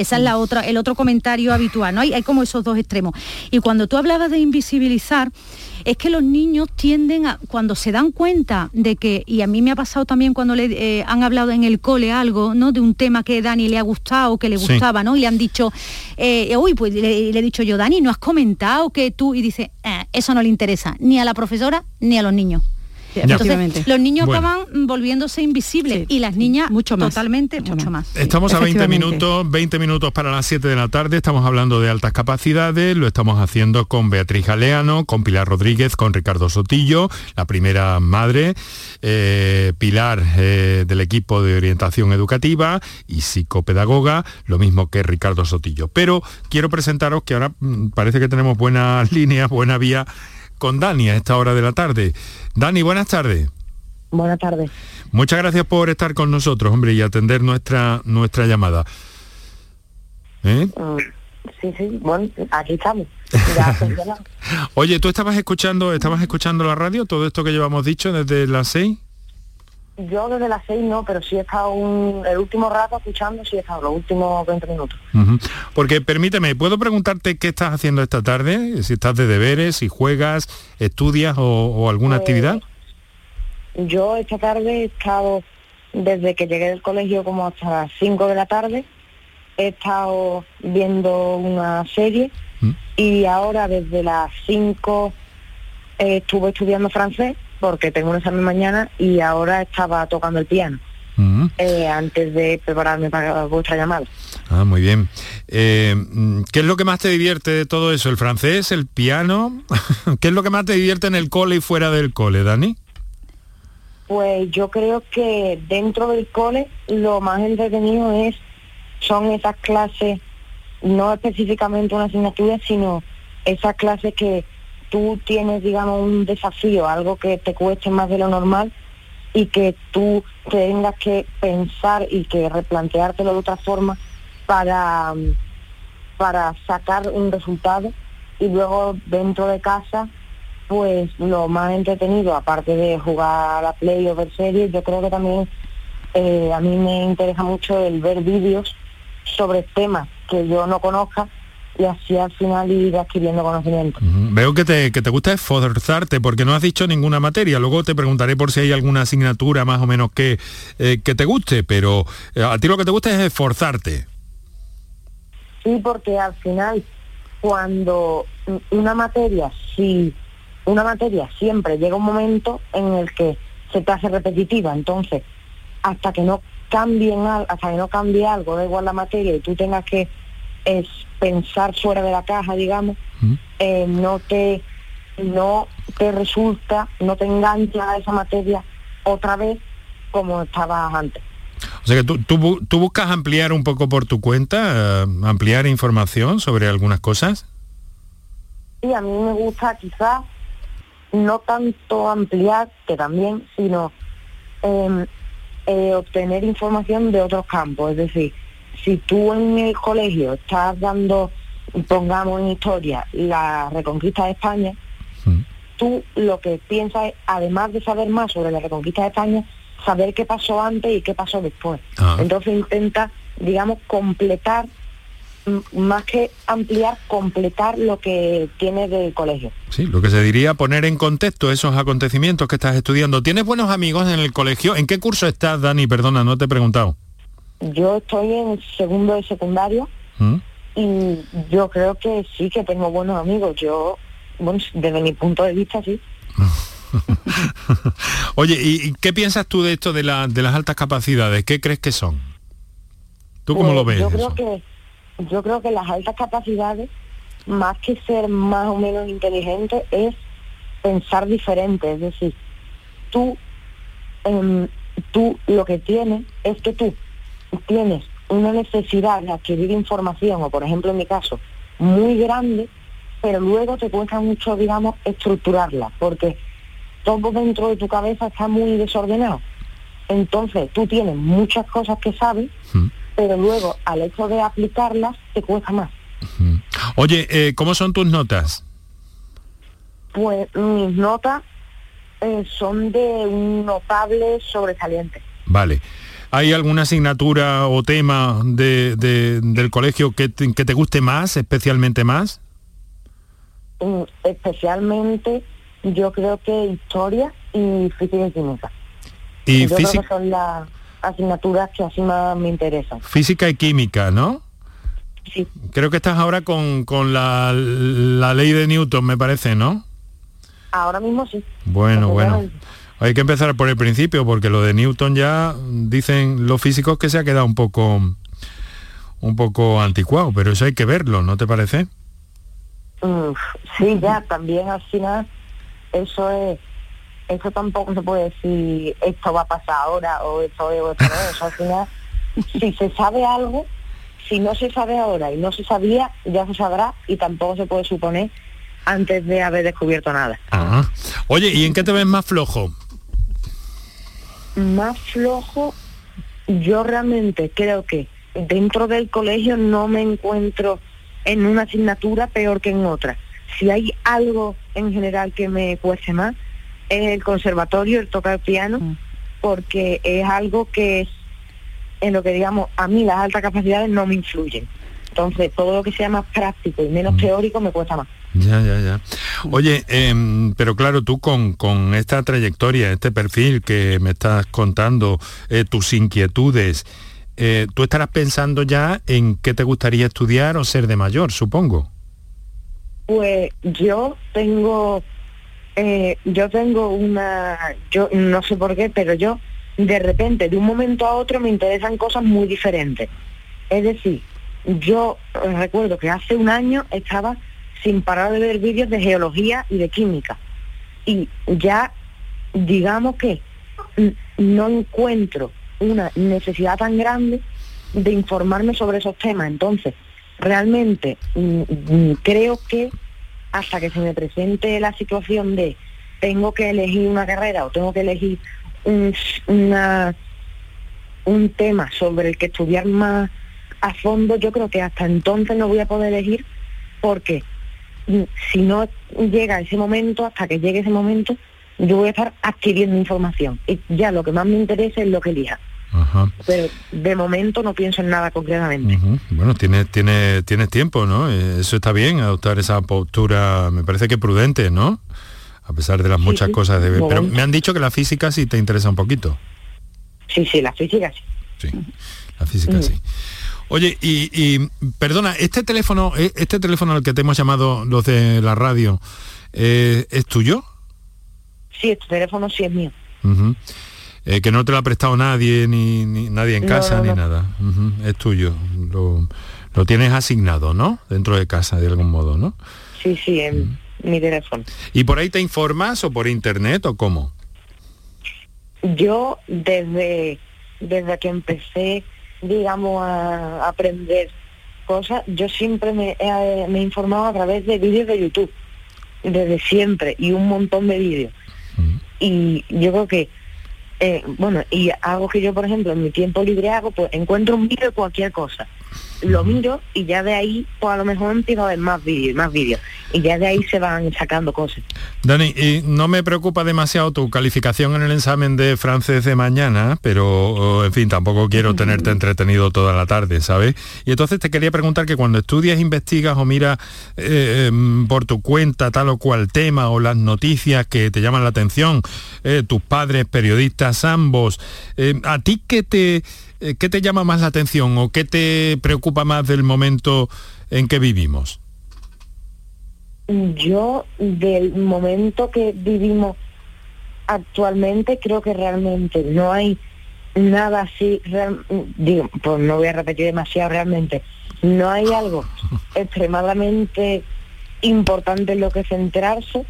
Esa es la otra, el otro comentario habitual, ¿no? Hay, hay como esos dos extremos. Y cuando tú hablabas de invisibilizar, es que los niños tienden a, cuando se dan cuenta de que, y a mí me ha pasado también cuando le eh, han hablado en el cole algo, ¿no? De un tema que Dani le ha gustado, que le Sí. gustaba, ¿no? Y le han dicho, eh, uy, pues le, le he dicho yo, Dani, ¿no has comentado que tú? Y dice, "Eh, eso no le interesa, ni a la profesora ni a los niños. Entonces, los niños Bueno. acaban volviéndose invisibles y las niñas Mucho más, totalmente, mucho, más. Estamos a 20 efectivamente. minutos, 20 minutos para las 7 de la tarde, estamos hablando de altas capacidades, lo estamos haciendo con Beatriz Galeano, con Pilar Rodríguez, con Ricardo Sotillo, la primera madre, eh, Pilar eh, del equipo de orientación educativa y psicopedagoga, lo mismo que Ricardo Sotillo. Pero quiero presentaros que ahora mm, parece que tenemos buenas <laughs> líneas, buena vía con Dani a esta hora de la tarde. Dani, buenas tardes. Buenas tardes. Muchas gracias por estar con nosotros, hombre, y atender nuestra, nuestra llamada. ¿Eh? Mm, Sí, sí, bueno, aquí estamos. <laughs> Oye, ¿tú estabas escuchando, estabas escuchando la radio, todo esto que llevamos dicho desde las seis? Yo desde las seis no, pero sí he estado un- el último rato escuchando, sí he estado los últimos 20 minutos. Porque permíteme, ¿puedo preguntarte qué estás haciendo esta tarde? Si estás de deberes, si juegas, estudias o, o alguna Eh, actividad. Yo esta tarde he estado, desde que llegué del colegio como hasta las 5 de la tarde, he estado viendo una serie y ahora desde las 5 eh, estuve estudiando francés porque tengo un examen mañana y ahora estaba tocando el piano Ujú. eh, antes de prepararme para vuestra llamada. Ah, muy bien. Eh, mm, ¿Qué es lo que más te divierte de todo eso? ¿El francés, el piano? <laughs> ¿Qué es lo que más te divierte en el cole y fuera del cole, Dani? Pues yo creo que dentro del cole lo más entretenido es son esas clases, no específicamente una asignatura, sino esas clases que tú tienes, digamos, un desafío, algo que te cueste más de lo normal y que tú tengas que pensar y que replanteártelo de otra forma para, para sacar un resultado y luego dentro de casa pues lo más entretenido, aparte de jugar a la play o ver series, yo creo que también eh, a mí me interesa mucho el ver vídeos sobre temas que yo no conozca y así al final ir adquiriendo conocimiento. Veo que te, que te gusta esforzarte porque no has dicho ninguna materia. Luego te preguntaré por si hay alguna asignatura más o menos que, eh, que te guste, pero eh, a ti lo que te gusta es esforzarte. Sí, porque al final cuando una materia, si una materia siempre llega un momento en el que se te hace repetitiva, entonces hasta que no cambien hasta que no cambie algo, da igual la materia y tú tengas que es, pensar fuera de la caja, digamos, eh, no te no te resulta, no te engancha a esa materia otra vez como estabas antes. O sea que tú, tú tú buscas ampliar un poco por tu cuenta, eh, ampliar información sobre algunas cosas. Y a mí me gusta quizás no tanto ampliar, que también, sino em, eh, obtener información de otros campos. Es decir, si tú en el colegio estás dando, pongamos en historia, la reconquista de España, tú lo que piensas es, además de saber más sobre la reconquista de España, saber qué pasó antes y qué pasó después. Ah. Entonces intenta, digamos, completar, más que ampliar, completar lo que tienes del colegio. Sí, lo que se diría poner en contexto esos acontecimientos que estás estudiando. ¿Tienes buenos amigos en el colegio? ¿En qué curso estás, Dani? Perdona, no te he preguntado. Yo estoy en segundo de secundario ¿Mm? y yo creo que sí que tengo buenos amigos. Yo, bueno, desde mi punto de vista, sí. <laughs> Oye, ¿y, qué piensas tú de esto de, la- de las altas capacidades? ¿Qué crees que son? ¿Tú cómo Pues lo ves? Yo eso? creo que yo creo que las altas capacidades más que ser más o menos inteligente, es pensar diferente. Es decir, tú, em, tú lo que tienes es que tú tienes una necesidad de adquirir información, o por ejemplo en mi caso, muy grande, pero luego te cuesta mucho, digamos, estructurarla, porque todo dentro de tu cabeza está muy desordenado. Entonces tú tienes muchas cosas que sabes, pero luego al hecho de aplicarlas te cuesta más. Oye, eh, ¿cómo son tus notas? Pues mis notas eh, son de un notable sobresaliente. Vale. ¿Hay alguna asignatura o tema de, del colegio que te, que te guste más, especialmente más? Mm, especialmente yo creo que historia y física y química. Y yo creo que son las asignaturas que así más me interesan. Física y química, ¿no? Sí. Creo que estás ahora con, con la, la ley de Newton, me parece, ¿no? Ahora mismo sí. Bueno, bueno. Hay que empezar por el principio, porque lo de Newton ya dicen los físicos que se ha quedado un poco un poco anticuado, pero eso hay que verlo, ¿no te parece? Mm, sí, ya, también al final eso es eso tampoco se puede decir esto va a pasar ahora o esto es o esto no es. Eso al final, si se sabe algo, si no se sabe ahora y no se sabía, ya se sabrá y tampoco se puede suponer antes de haber descubierto nada. Oye, ¿y en qué te ves más flojo? Más flojo, yo realmente creo que dentro del colegio no me encuentro en una asignatura peor que en otra. Si hay algo en general que me cueste más, es el conservatorio, el tocar piano, porque es algo que es en lo que digamos a mí las altas capacidades no me influyen. Entonces todo lo que sea más práctico y menos teórico me cuesta más. Ya, ya, ya. Oye, em, pero claro, tú con, con, esta trayectoria, este perfil que me estás contando, eh, tus inquietudes, eh, tú estarás pensando ya en qué te gustaría estudiar o ser de mayor, supongo. Pues yo tengo, eh, yo tengo una, yo no sé por qué, pero yo de repente, de un momento a otro, me interesan cosas muy diferentes. Es decir, yo recuerdo que hace un año estaba sin parar de ver vídeos de geología y de química. Y ya, digamos que no encuentro una necesidad tan grande de informarme sobre esos temas. Entonces, realmente creo que hasta que se me presente la situación de tengo que elegir una carrera o tengo que elegir un, una, un tema sobre el que estudiar más a fondo, yo creo que hasta entonces no voy a poder elegir porque si no llega ese momento, hasta que llegue ese momento, yo voy a estar adquiriendo información. Y ya lo que más me interesa es lo que elija. Pero de momento no pienso en nada concretamente. Bueno, tienes, tiene, tienes tiempo, ¿no? Eh, eso está bien, adoptar esa postura, me parece que prudente, ¿no? A pesar de las muchas cosas de... Pero me han dicho que la física sí te interesa un poquito. Sí, sí, la física sí. Sí, la física sí. Oye, y, perdona, este teléfono, e, este teléfono al que te hemos llamado los de la radio, eh, ¿es tuyo? Sí, este teléfono sí es mío. Eh, que no te lo ha prestado nadie, ni, nadie en casa, ni nada. Es tuyo. Lo, lo, tienes asignado, ¿no? Dentro de casa, de algún modo, ¿no? Sí, sí, en mi teléfono. ¿Y por ahí te informas o por internet o cómo? Yo desde, desde que empecé digamos, a, aprender cosas, yo siempre me he, me he, informado a través de vídeos de YouTube, desde siempre, y un montón de vídeos. Y yo creo que, eh, bueno, y algo que yo, por ejemplo, en mi tiempo libre hago, pues encuentro un vídeo de cualquier cosa lo miro y ya de ahí, pues a lo mejor empiezo a ver más vídeos, más vídeos. Y ya de ahí se van sacando cosas. Dani, y no me preocupa demasiado tu calificación en el examen de francés de mañana, pero en fin, tampoco quiero tenerte entretenido toda la tarde, ¿sabes? Y entonces te quería preguntar que cuando estudias, investigas o miras eh, em, por tu cuenta tal o cual tema o las noticias que te llaman la atención, eh, tus padres, periodistas, ambos, eh, ¿a ti qué te ¿qué te llama más la atención o qué te preocupa más del momento en que vivimos? Yo, del momento que vivimos actualmente, creo que realmente no hay nada así, pues no voy a repetir demasiado realmente, no hay algo <laughs> extremadamente importante en lo que centrarse.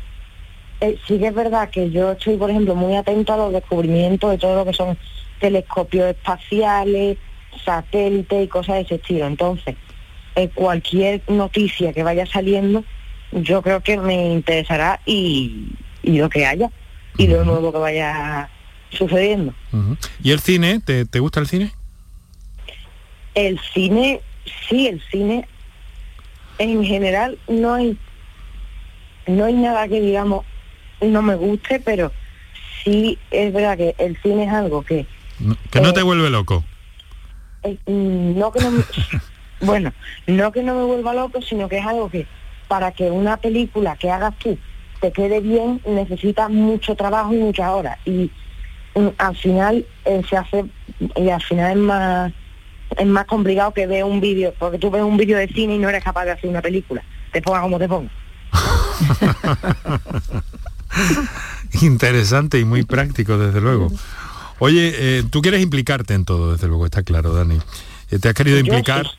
Eh, sí que es verdad que yo estoy, por ejemplo, muy atento a los descubrimientos de todo lo que son telescopios espaciales, satélites y cosas de ese estilo. Entonces, eh, cualquier noticia que vaya saliendo, yo creo que me interesará y, y lo que haya y lo nuevo que vaya sucediendo. ¿Y el cine? ¿Te, ¿Te gusta el cine? El cine, sí, el cine en general no hay no hay nada que digamos no me guste, pero sí es verdad que el cine es algo que que no te vuelve loco. Eh, no que no me- <laughs> bueno, no que no me vuelva loco, sino que es algo que para que una película que hagas tú te quede bien necesita mucho trabajo y muchas horas y mm, al final eh, se hace y al final es más es más complicado que ver un vídeo porque tú ves un vídeo de cine y no eres capaz de hacer una película te ponga como te ponga <laughs> Interesante y muy práctico, desde luego. <laughs> Oye, eh, tú quieres implicarte en todo, desde luego, está claro, Dani. Eh, te has querido implicar, sí.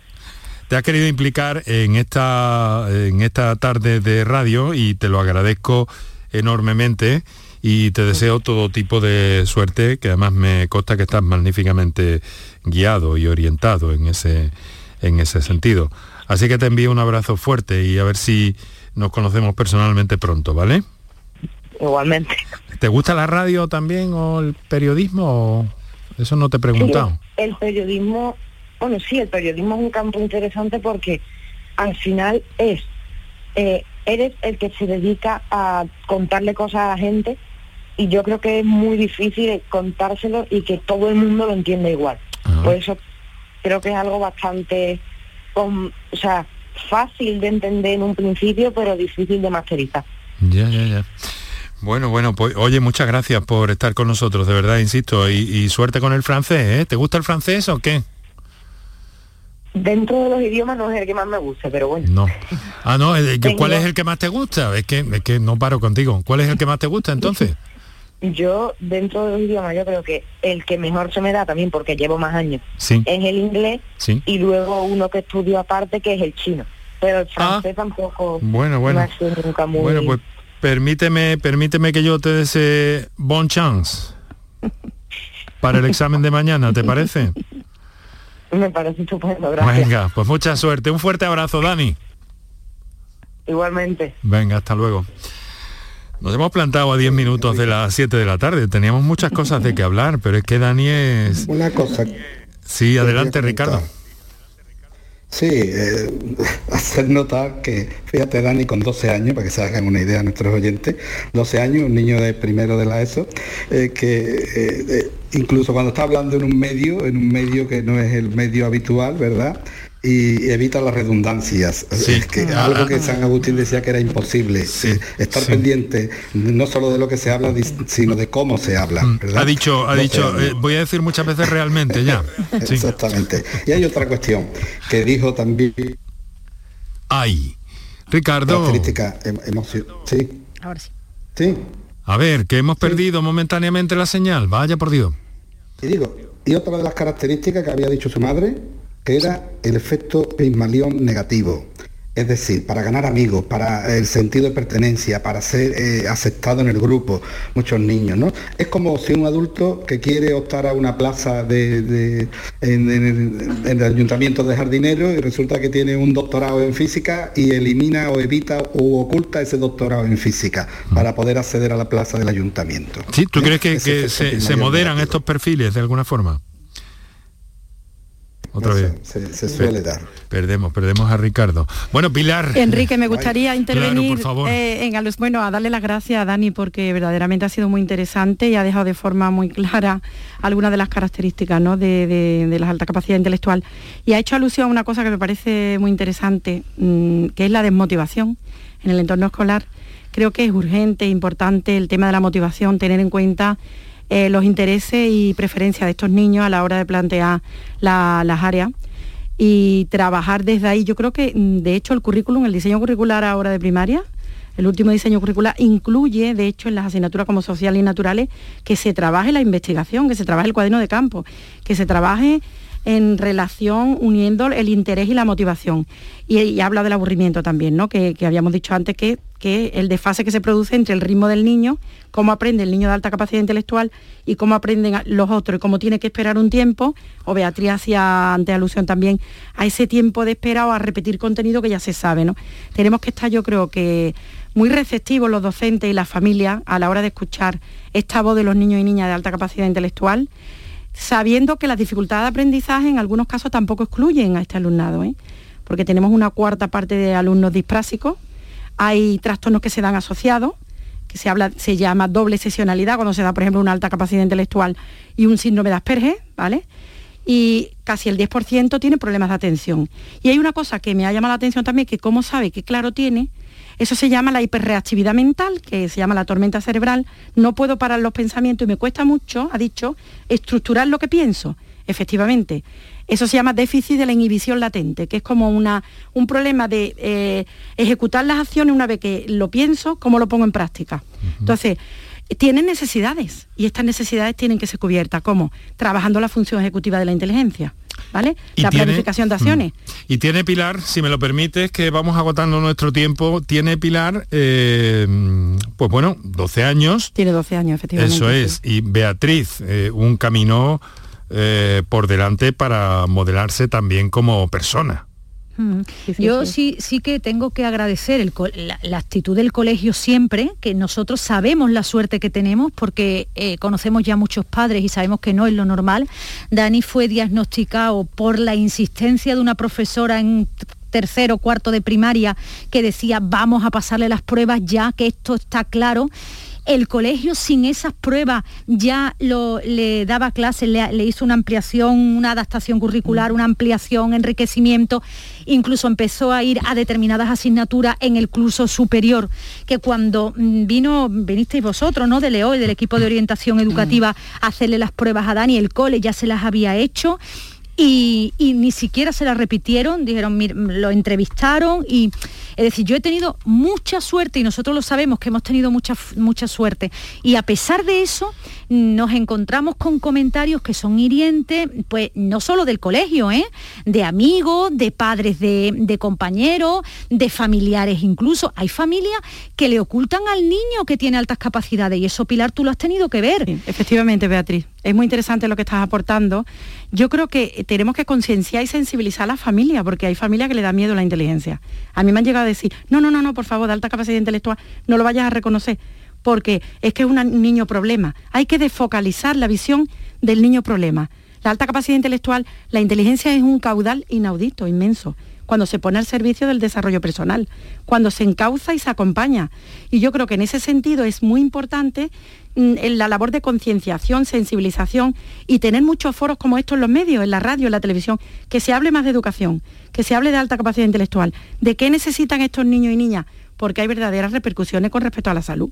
te has querido implicar en esta, en esta tarde de radio y te lo agradezco enormemente y te deseo todo tipo de suerte, que además me consta que estás magníficamente guiado y orientado en ese, en ese sentido. Así que te envío un abrazo fuerte y a ver si nos conocemos personalmente pronto, ¿vale? igualmente ¿Te gusta la radio también o el periodismo? o- Eso no te he preguntado. el periodismo bueno sí el periodismo es un campo interesante porque al final es eh, eres el que se dedica a contarle cosas a la gente y yo creo que es muy difícil contárselo y que todo el mundo lo entienda igual por eso creo que es algo bastante com- o sea fácil de entender en un principio pero difícil de masterizar Ya, ya, ya. Bueno, bueno, pues oye, muchas gracias por estar con nosotros, de verdad, insisto, y, y suerte con el francés, ¿eh? ¿Te gusta el francés o qué? dentro de los idiomas no es el que más me gusta pero bueno No. Ah, no, el- ¿cuál es el que más te gusta? Es que, es que no paro contigo. ¿Cuál es el que más te gusta entonces? <laughs> Yo, dentro de los idiomas, yo creo que el que mejor se me da también, porque llevo más años, Sí. es el inglés Sí. y luego uno que estudio aparte, que es el chino. Pero el francés tampoco Bueno, bueno. me nunca muy... Bueno, pues permíteme, permíteme que yo te desee bon chance para el examen de mañana, ¿te parece? Me parece estupendo, gracias. Venga, pues mucha suerte. Un fuerte abrazo, Dani. Igualmente. Venga, hasta luego. Nos hemos plantado a 10 minutos de las 7 de la tarde. Teníamos muchas cosas de que hablar, pero es que Dani es... Una cosa. Sí, adelante, Ricardo. Sí, eh, <laughs> hacer notar que, fíjate Dani, con 12 años, para que se hagan una idea nuestros oyentes, 12 años, un niño de primero de la ESO, eh, que eh, incluso cuando está hablando en un medio, en un medio que no es el medio habitual, ¿verdad? Y evita las redundancias. Es que Ah, algo ah, que San Agustín decía que era imposible. eh, estar pendiente no solo de lo que se habla, sino de cómo se habla. ¿verdad? Ha dicho, ha 12 dicho, eh, voy a decir muchas veces realmente ya. <laughs> Sí. Exactamente. Y hay otra cuestión que dijo también. Ay, Ricardo. Característica em- emocio- Sí, Ahora sí. sí. A ver, que hemos perdido momentáneamente la señal. Vaya por Dios. Y digo, y otra de las características que había dicho su madre, que era el efecto Pigmalión negativo. Es decir, para ganar amigos, para el sentido de pertenencia, para ser eh, aceptado en el grupo, muchos niños, ¿no? Es como si un adulto que quiere optar a una plaza de, de- en, en el, en el ayuntamiento de jardinero y resulta que tiene un doctorado en física y elimina o evita o oculta ese doctorado en física para poder acceder a la plaza del ayuntamiento. ¿Sí? ¿Tú ¿Eh? crees que, se, moderan estos perfiles de alguna forma? Otra vez. se- se suele dar. Perdemos, perdemos a Ricardo. Bueno, Pilar. Enrique, me gustaría intervenir Claro, por favor. eh, en bueno, a darle las gracias a Dani porque verdaderamente ha sido muy interesante y ha dejado de forma muy clara algunas de las características ¿no? de, de- de las altas capacidades intelectual y ha hecho alusión a una cosa que me parece muy interesante, mm, que es la desmotivación en el entorno escolar. Creo que es urgente, importante el tema de la motivación, tener en cuenta eh, los intereses y preferencias de estos niños a la hora de plantear la- las áreas y trabajar desde ahí. Yo creo que, mm, de hecho, el currículum, el diseño curricular ahora de primaria, el último diseño curricular incluye, de hecho, en las asignaturas como sociales y naturales, que se trabaje la investigación, que se trabaje el cuaderno de campo, que se trabaje en relación uniendo el interés y la motivación. Y, habla del aburrimiento también, ¿no? Que, habíamos dicho antes que, que, el desfase que se produce entre el ritmo del niño, cómo aprende el niño de alta capacidad intelectual y cómo aprenden los otros y cómo tiene que esperar un tiempo, o Beatriz hacía ante alusión también a ese tiempo de espera o a repetir contenido que ya se sabe, ¿no? Tenemos que estar, yo creo que muy receptivos los docentes y las familias a la hora de escuchar esta voz de los niños y niñas de alta capacidad intelectual, sabiendo que las dificultades de aprendizaje en algunos casos tampoco excluyen a este alumnado. ¿eh? porque tenemos una cuarta parte de alumnos disprásicos, hay trastornos que se dan asociados, que se, habla, se llama doble sesionalidad, cuando se da, por ejemplo, una alta capacidad intelectual y un síndrome de Asperger, ¿vale? Y casi el 10% tiene problemas de atención. Y hay una cosa que me ha llamado la atención también, que cómo sabe qué claro tiene, eso se llama la hiperreactividad mental, que se llama la tormenta cerebral. No puedo parar los pensamientos y me cuesta mucho, ha dicho, estructurar lo que pienso. Efectivamente, eso se llama déficit de la inhibición latente, que es como una, un problema de eh, ejecutar las acciones una vez que lo pienso, cómo lo pongo en práctica. Entonces, tienen necesidades y estas necesidades tienen que ser cubiertas. ¿Cómo? Trabajando la función ejecutiva de la inteligencia. ¿Vale? la planificación de acciones. Mm. Y tiene Pilar, si me lo permites, que vamos agotando nuestro tiempo, tiene Pilar, eh, pues bueno, 12 años. Tiene 12 años, efectivamente. Eso es. Y Beatriz, eh, un camino eh, por delante para modelarse también como persona. Mm. Yo sí. sí, que tengo que agradecer la, actitud del colegio siempre, que nosotros sabemos la suerte que tenemos porque eh, conocemos ya muchos padres y sabemos que no es lo normal. Dani fue diagnosticado por la insistencia de una profesora en tercero, cuarto de primaria que decía vamos a pasarle las pruebas ya que esto está claro el colegio sin esas pruebas ya lo, le daba clases, le, hizo una ampliación, una adaptación curricular, una ampliación, enriquecimiento, incluso empezó a ir a determinadas asignaturas en el curso superior, que cuando mm, vino, vinisteis vosotros, ¿no? De Leo y del equipo de orientación educativa a hacerle las pruebas a Dani, el cole ya se las había hecho y, ni siquiera se la repitieron, dijeron, lo entrevistaron y es decir, yo he tenido mucha suerte y nosotros lo sabemos que hemos tenido mucha, mucha suerte y a pesar de eso nos encontramos con comentarios que son hirientes, pues no solo del colegio, ¿eh? de amigos, de padres de, compañeros, de familiares incluso. Hay familias que le ocultan al niño que tiene altas capacidades y eso, Pilar, tú lo has tenido que ver. efectivamente, Beatriz. Es muy interesante lo que estás aportando. Yo creo que tenemos que concienciar y sensibilizar a la familia, porque hay familias que le da miedo la inteligencia. A mí me han llegado a decir, no, no, no, no, por favor, de alta capacidad intelectual, no lo vayas a reconocer, porque es que es un niño problema. Hay que desfocalizar la visión del niño problema. La alta capacidad intelectual, la inteligencia es un caudal inaudito, inmenso cuando se pone al servicio del desarrollo personal, cuando se encauza y se acompaña. Y yo creo que en ese sentido es muy importante mm, la labor de concienciación, sensibilización y tener muchos foros como estos en los medios, en la radio, en la televisión, que se hable más de educación, que se hable de alta capacidad intelectual, de qué necesitan estos niños y niñas, porque hay verdaderas repercusiones con respecto a la salud.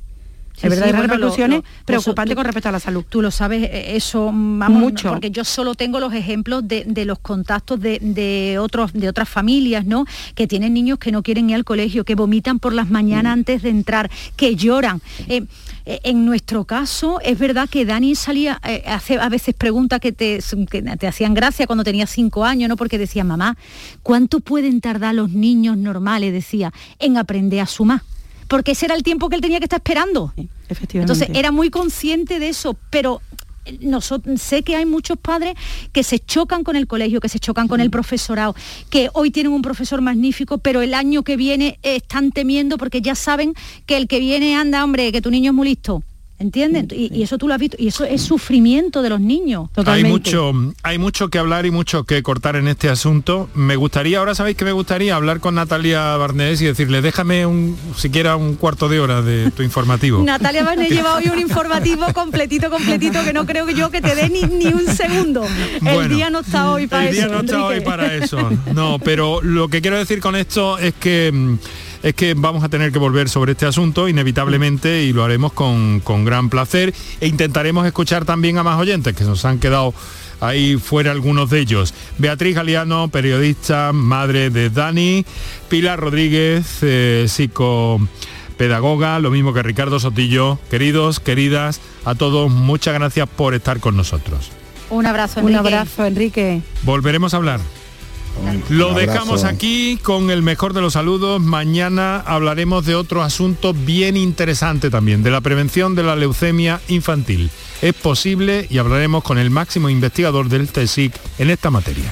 Es verdad, hay repercusiones preocupantes con respecto a la salud. Tú lo sabes, eh, eso mucho. Porque yo solo tengo los ejemplos de, los contactos de, otros, de otras familias, ¿no? Que tienen niños que no quieren ir al colegio, que vomitan por las mañanas antes de entrar, que lloran. Eh, eh, en nuestro caso, es verdad que Dani salía, hace a veces preguntas que te, que te hacían gracia cuando tenía cinco años, ¿no? Porque decía, mamá, ¿cuánto pueden tardar los niños normales, decía, en aprender a sumar? Porque ese era el tiempo que él tenía que estar esperando. efectivamente. Entonces era muy consciente de eso, pero nosotros, sé que hay muchos padres que se chocan con el colegio, que se chocan con el profesorado, que hoy tienen un profesor magnífico, pero el año que viene están temiendo porque ya saben que el que viene anda, hombre, que tu niño es muy listo. ¿Entienden? Y, eso tú lo has visto, y eso es sufrimiento de los niños. Hay mucho, hay mucho que hablar y mucho que cortar en este asunto. Me gustaría, ahora sabéis que me gustaría hablar con Natalia Barnés y decirle, déjame un, siquiera un cuarto de hora de tu informativo. <laughs> Natalia Barnés lleva hoy un informativo <laughs> completito, completito, que no creo que yo que te dé ni, ni un segundo. el día no está hoy para eso. El día no está hoy para eso. No, pero lo que quiero decir con esto es que mm, es que vamos a tener que volver sobre este asunto inevitablemente y lo haremos con, gran placer e intentaremos escuchar también a más oyentes que nos han quedado ahí fuera algunos de ellos. Beatriz Galeano, periodista, madre de Dani, Pilar Rodríguez, eh, psicopedagoga, lo mismo que Ricardo Sotillo. Queridos, queridas, a todos, muchas gracias por estar con nosotros. Un abrazo, Un abrazo, Enrique. Volveremos a hablar. Lo dejamos aquí con el mejor de los saludos. Mañana hablaremos de otro asunto bien interesante también, de la prevención de la leucemia infantil. Es posible y hablaremos con el máximo investigador del CSIC en esta materia.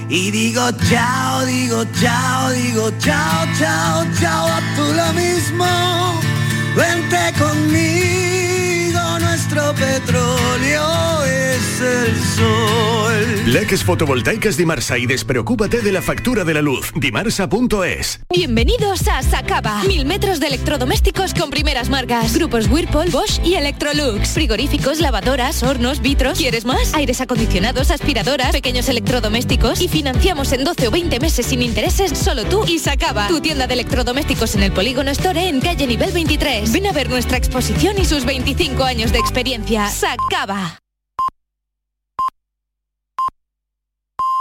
y digo chao, digo chao, digo chao, chao, chao, a tú lo mismo. Vente conmigo, nuestro petróleo es el sol. Leques fotovoltaicas Dimarsa y despreocúpate de la factura de la luz. Dimarsa.es. Bienvenidos a Sacaba. Mil metros de electrodomésticos con primeras marcas. Grupos Whirlpool, Bosch y Electrolux. Frigoríficos, lavadoras, hornos, vitros. ¿Quieres más? Aires acondicionados, aspiradoras, pequeños electrodomésticos. Y financiamos en 12 o 20 meses sin intereses solo tú y Sacaba. Tu tienda de electrodomésticos en el Polígono Store en calle nivel 23. Ven a ver nuestra exposición y sus 25 años de experiencia. Sacaba.